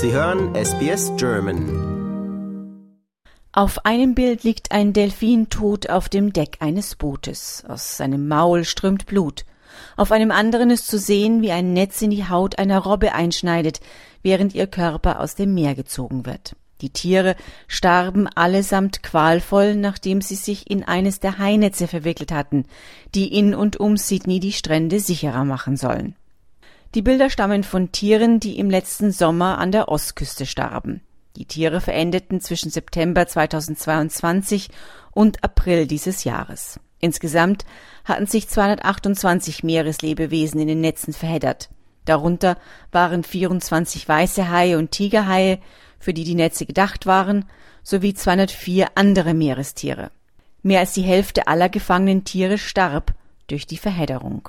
Sie hören SBS German. Auf einem Bild liegt ein Delfin tot auf dem Deck eines Bootes. Aus seinem Maul strömt Blut. Auf einem anderen ist zu sehen, wie ein Netz in die Haut einer Robbe einschneidet, während ihr Körper aus dem Meer gezogen wird. Die Tiere starben allesamt qualvoll, nachdem sie sich in eines der Hainetze verwickelt hatten, die in und um Sydney die Strände sicherer machen sollen. Die Bilder stammen von Tieren, die im letzten Sommer an der Ostküste starben. Die Tiere verendeten zwischen September 2022 und April dieses Jahres. Insgesamt hatten sich 228 Meereslebewesen in den Netzen verheddert. Darunter waren 24 weiße Haie und Tigerhaie, für die die Netze gedacht waren, sowie 204 andere Meerestiere. Mehr als die Hälfte aller gefangenen Tiere starb durch die Verhedderung.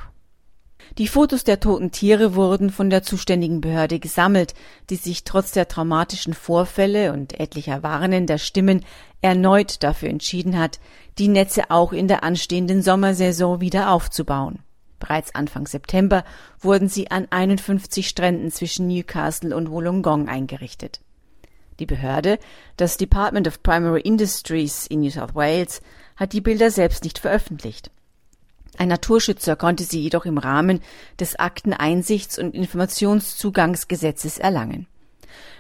Die Fotos der toten Tiere wurden von der zuständigen Behörde gesammelt, die sich trotz der traumatischen Vorfälle und etlicher warnender Stimmen erneut dafür entschieden hat, die Netze auch in der anstehenden Sommersaison wieder aufzubauen. Bereits Anfang September wurden sie an 51 Stränden zwischen Newcastle und Wollongong eingerichtet. Die Behörde, das Department of Primary Industries in New South Wales, hat die Bilder selbst nicht veröffentlicht. Ein Naturschützer konnte sie jedoch im Rahmen des Akteneinsichts- und Informationszugangsgesetzes erlangen.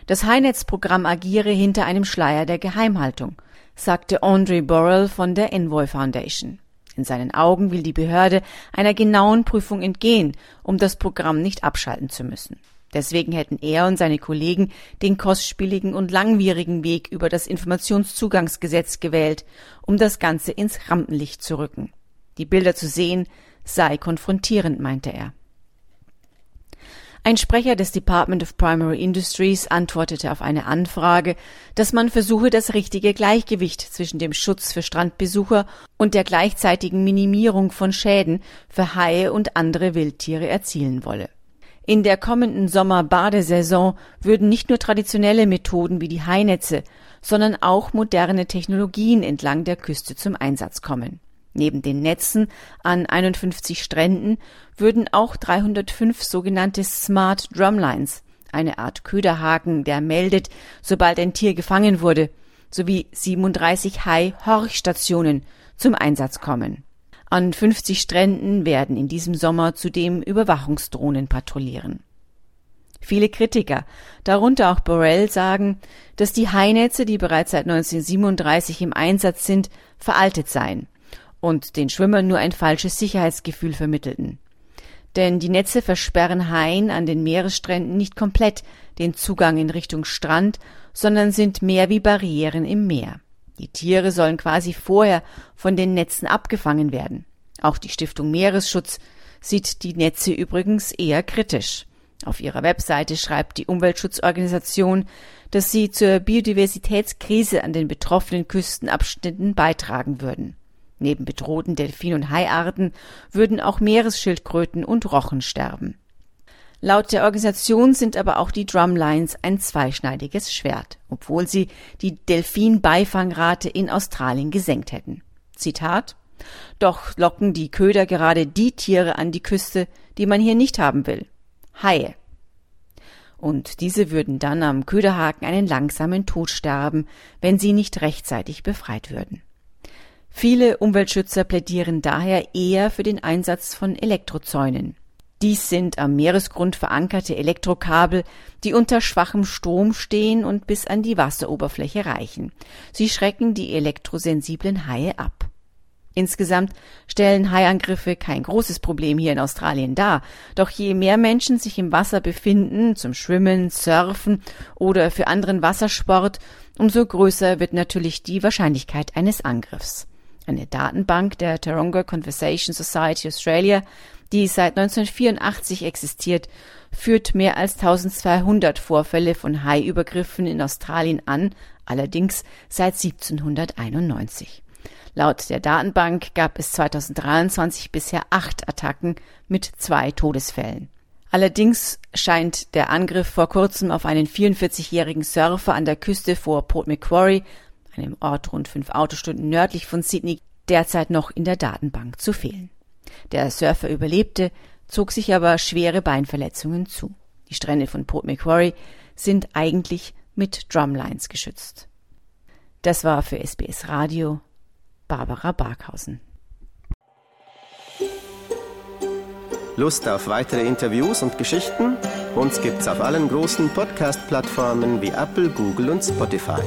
Das Highnetz-Programm agiere hinter einem Schleier der Geheimhaltung, sagte Andre Borrell von der Envoy Foundation. In seinen Augen will die Behörde einer genauen Prüfung entgehen, um das Programm nicht abschalten zu müssen. Deswegen hätten er und seine Kollegen den kostspieligen und langwierigen Weg über das Informationszugangsgesetz gewählt, um das Ganze ins Rampenlicht zu rücken. Die Bilder zu sehen sei konfrontierend, meinte er. Ein Sprecher des Department of Primary Industries antwortete auf eine Anfrage, dass man versuche, das richtige Gleichgewicht zwischen dem Schutz für Strandbesucher und der gleichzeitigen Minimierung von Schäden für Haie und andere Wildtiere erzielen wolle. In der kommenden Sommerbadesaison würden nicht nur traditionelle Methoden wie die Hainetze, sondern auch moderne Technologien entlang der Küste zum Einsatz kommen. Neben den Netzen an 51 Stränden würden auch 305 sogenannte Smart Drumlines, eine Art Köderhaken, der meldet, sobald ein Tier gefangen wurde, sowie 37 Hai-Horchstationen zum Einsatz kommen. An 50 Stränden werden in diesem Sommer zudem Überwachungsdrohnen patrouillieren. Viele Kritiker, darunter auch Borrell, sagen, dass die Hainetze, die bereits seit 1937 im Einsatz sind, veraltet seien und den Schwimmern nur ein falsches Sicherheitsgefühl vermittelten. Denn die Netze versperren Haien an den Meeresstränden nicht komplett den Zugang in Richtung Strand, sondern sind mehr wie Barrieren im Meer. Die Tiere sollen quasi vorher von den Netzen abgefangen werden. Auch die Stiftung Meeresschutz sieht die Netze übrigens eher kritisch. Auf ihrer Webseite schreibt die Umweltschutzorganisation, dass sie zur Biodiversitätskrise an den betroffenen Küstenabschnitten beitragen würden. Neben bedrohten Delfin- und Haiarten würden auch Meeresschildkröten und Rochen sterben. Laut der Organisation sind aber auch die Drumlines ein zweischneidiges Schwert, obwohl sie die Delfin-Beifangrate in Australien gesenkt hätten. Zitat Doch locken die Köder gerade die Tiere an die Küste, die man hier nicht haben will. Haie. Und diese würden dann am Köderhaken einen langsamen Tod sterben, wenn sie nicht rechtzeitig befreit würden. Viele Umweltschützer plädieren daher eher für den Einsatz von Elektrozäunen. Dies sind am Meeresgrund verankerte Elektrokabel, die unter schwachem Strom stehen und bis an die Wasseroberfläche reichen. Sie schrecken die elektrosensiblen Haie ab. Insgesamt stellen Haiangriffe kein großes Problem hier in Australien dar, doch je mehr Menschen sich im Wasser befinden, zum Schwimmen, Surfen oder für anderen Wassersport, umso größer wird natürlich die Wahrscheinlichkeit eines Angriffs. Eine Datenbank der Taronga Conversation Society Australia die seit 1984 existiert, führt mehr als 1200 Vorfälle von Haiübergriffen in Australien an, allerdings seit 1791. Laut der Datenbank gab es 2023 bisher acht Attacken mit zwei Todesfällen. Allerdings scheint der Angriff vor kurzem auf einen 44-jährigen Surfer an der Küste vor Port Macquarie, einem Ort rund fünf Autostunden nördlich von Sydney, derzeit noch in der Datenbank zu fehlen. Der Surfer überlebte, zog sich aber schwere Beinverletzungen zu. Die Strände von Port Macquarie sind eigentlich mit Drumlines geschützt. Das war für SBS Radio Barbara Barkhausen. Lust auf weitere Interviews und Geschichten? Uns gibt's auf allen großen Podcast-Plattformen wie Apple, Google und Spotify.